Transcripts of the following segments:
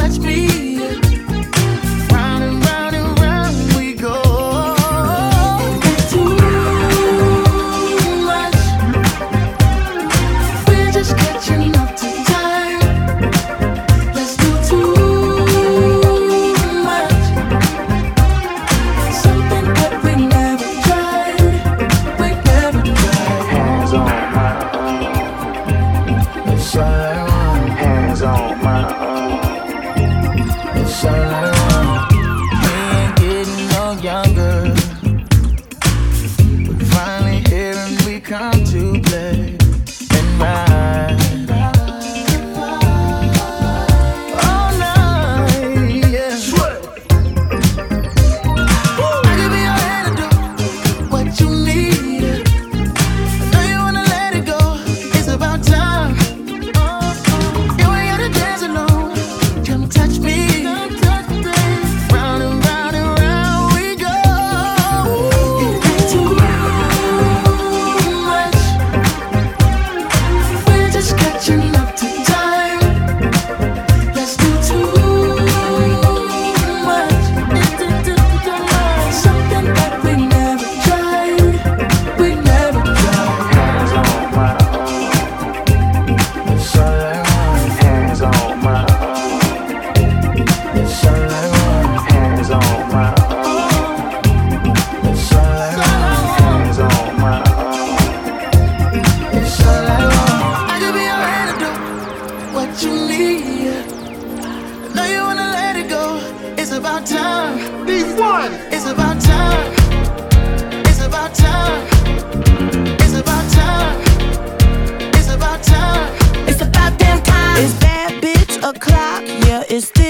touch me. It's about time. Be one. It's about time. It's about time. It's about time. It's about time. It's about damn time. It's bad bitch o'clock. Yeah, it's still.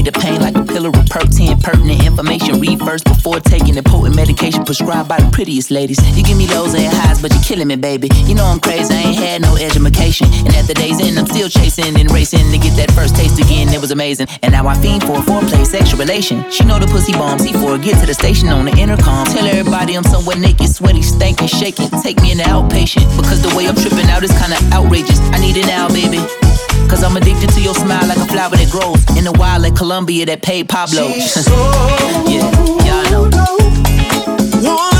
away the pain like a pillar of perk 10 pertinent information. Read first before taking the potent medication prescribed by the prettiest ladies. You give me lows and highs, but you're killing me, baby. You know I'm crazy, I ain't had no education. And at the day's end, I'm still chasing and racing to get that first taste again. It was amazing. And now I fiend for a foreplay, sexual relation. She know the pussy bombs. C4, get to the station on the intercom. Tell everybody I'm somewhere naked, sweaty, stankin', shaking. Take me in the outpatient. Because the way I'm tripping out is kinda outrageous. I need it now, baby. Cause I'm addicted to your smile like a flower that grows in the wild like Colombia that paid Pablo. yeah, y'all know.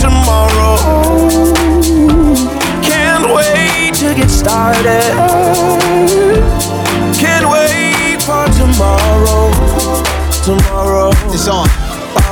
tomorrow. Can't wait to get started. Can't wait for tomorrow. Tomorrow. It's on.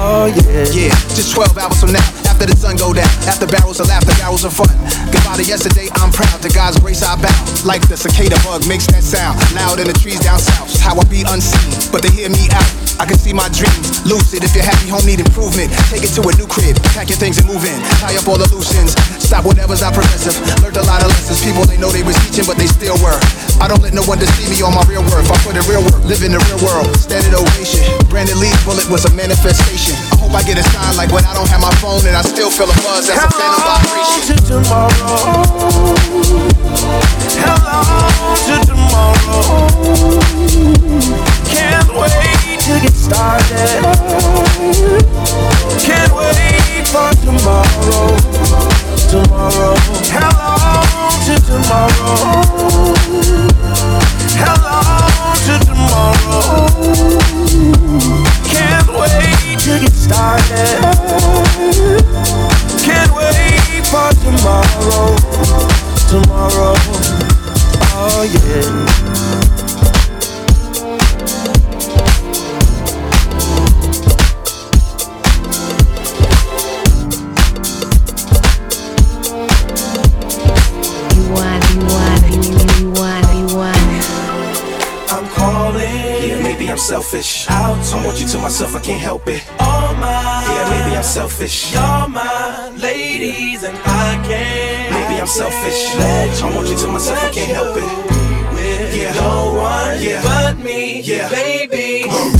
Oh yeah. Yeah, just 12 hours from now after the sun go down. After barrels of laughter, barrels of fun. Goodbye to yesterday, I'm proud. To God's grace, I bow. Like the cicada bug makes that sound. Loud in the trees down south. How I be unseen, but they hear me out. I can see my dreams. Lucid, if you're happy, home need improvement. Take it to a new crib. Pack your things and move in. Tie up all the loose ends. Stop whatever's not progressive. Learned a lot of lessons. People they know they was teaching, but they still were. I don't let no one deceive me on my real worth. I put in real work, live in the real world. Standard ovation. Brandon Lee's bullet was a manifestation. I get a sign like when I don't have my phone and I still feel a buzz. That's Hello a phantom vibration. To tomorrow. Hello to tomorrow. Can't wait to get started. Can't wait for tomorrow. Tomorrow. Hello to tomorrow. Tomorrow. Tomorrow. Oh yeah. You want, you want, you want, you want. I'm calling. Yeah, maybe I'm selfish. Out I want you to myself, I can't help it. Selfish. You're my ladies, and I can't. Maybe I'm selfish. I want you to myself, I can't help it. Yeah, no one yeah. but me, yeah, baby.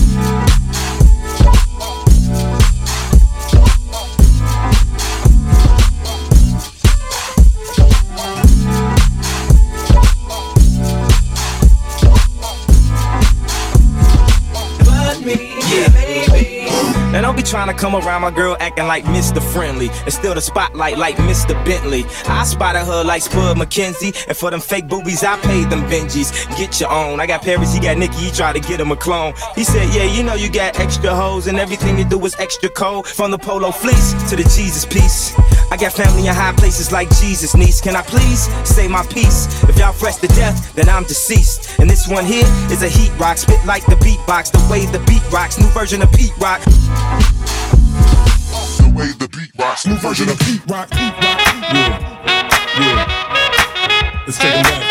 Come around my girl acting like Mr. Friendly. And still the spotlight like Mr. Bentley. I spotted her like Spud MacKenzie. And for them fake boobies, I paid them Benjis. Get your own. I got Paris, he got Nikki, he tried to get him a clone. He said, Yeah, you know you got extra hoes, and everything you do is extra cold. From the polo fleece to the Jesus piece. I got family in high places like Jesus, niece. Can I please say my piece? If y'all fresh to death, then I'm deceased. And this one here is a heat rock, spit like the beatbox, the way the beat rocks, new version of Pete Rock Rock's new version of Pete Rock. Pete Rock. Yeah. Yeah. Let's take it back.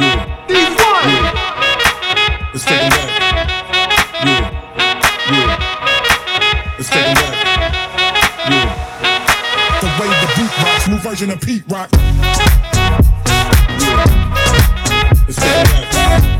Yeah. yeah. Let's take it back. Yeah. Yeah. Let's take it back. Yeah. The way the beat rocks, new version of Pete Rock. Yeah. Let's take it back.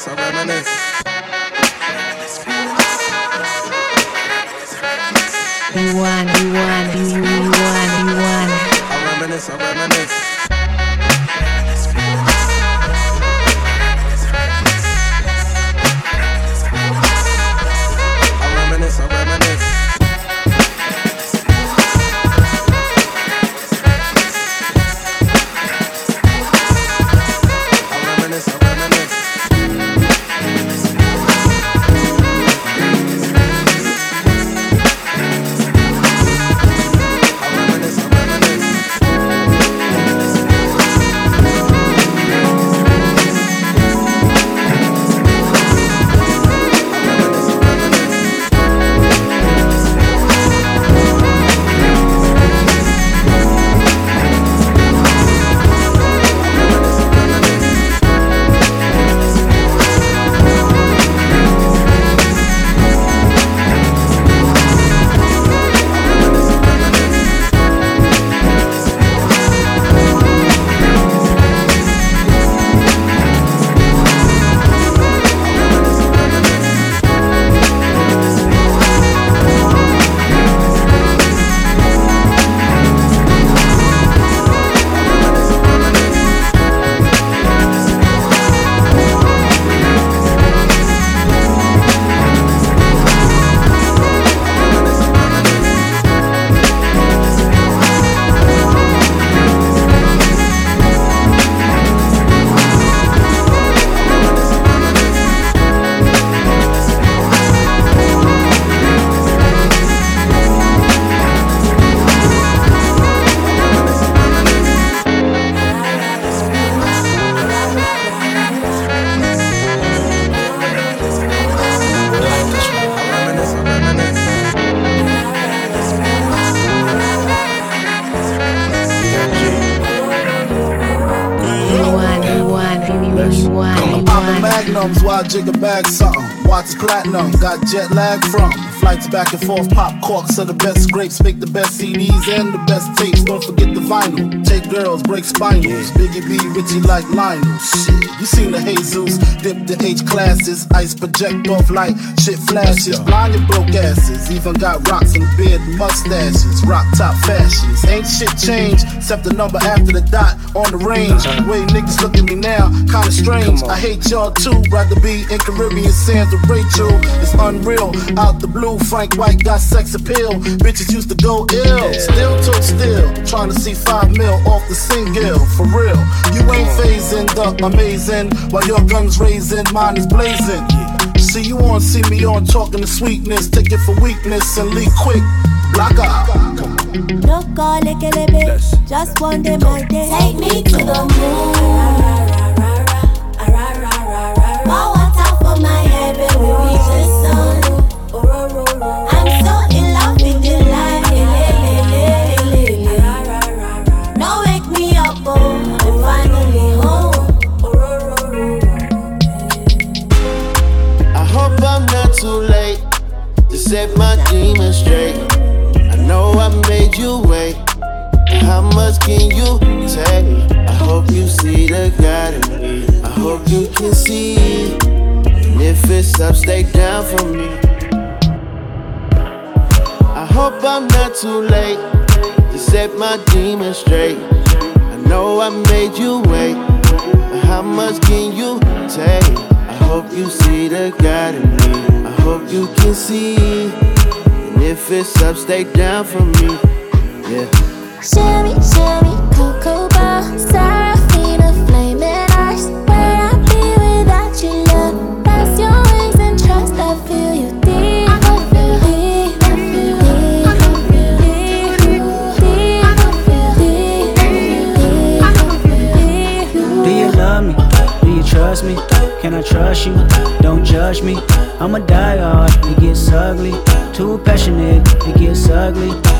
reminisce, I reminisce. One. Jig a bag something. Watch platinum, got jet lag from. Flights back and forth, pop corks are the best grapes, make the best CDs and the best tapes. Don't forget the vinyl. Take girls, break spinals. Biggie B, Richie like Lionel. Shit, you seen the Jesus, dip the H classes, ice project off light, shit flashes. Blind and broke asses, even got rocks and beard mustaches. Rock top fashions, ain't shit changed except the number after the dot on the range. The way niggas look at me now, kinda strange. I hate y'all too, rather be in Caribbean sands with Rachel. It's unreal, out the blue Frank White got sex appeal. Bitches used to go ill. Still took still. Trying to see five mil off the single. For real. You ain't phasing the amazing. While your gun's raising, mine is blazing. See, you want to see me on talking to sweetness. Take it for weakness and leave quick. Block out. No call like a Just one day, my day. Take me to the moon. Pour water for my head, baby. We just sun. The God in me. I hope you can see. And if it's up, stay down for me. Yeah. Shimmy, shimmy, cocoa bar, trust you. Don't judge me. I'm a diehard, it gets ugly. Too passionate, it gets ugly.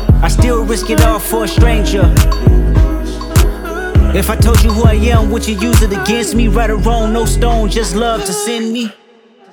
I still risk it all for a stranger. If I told you who I am, would you use it against me? Right or wrong, no stone, just love to send me.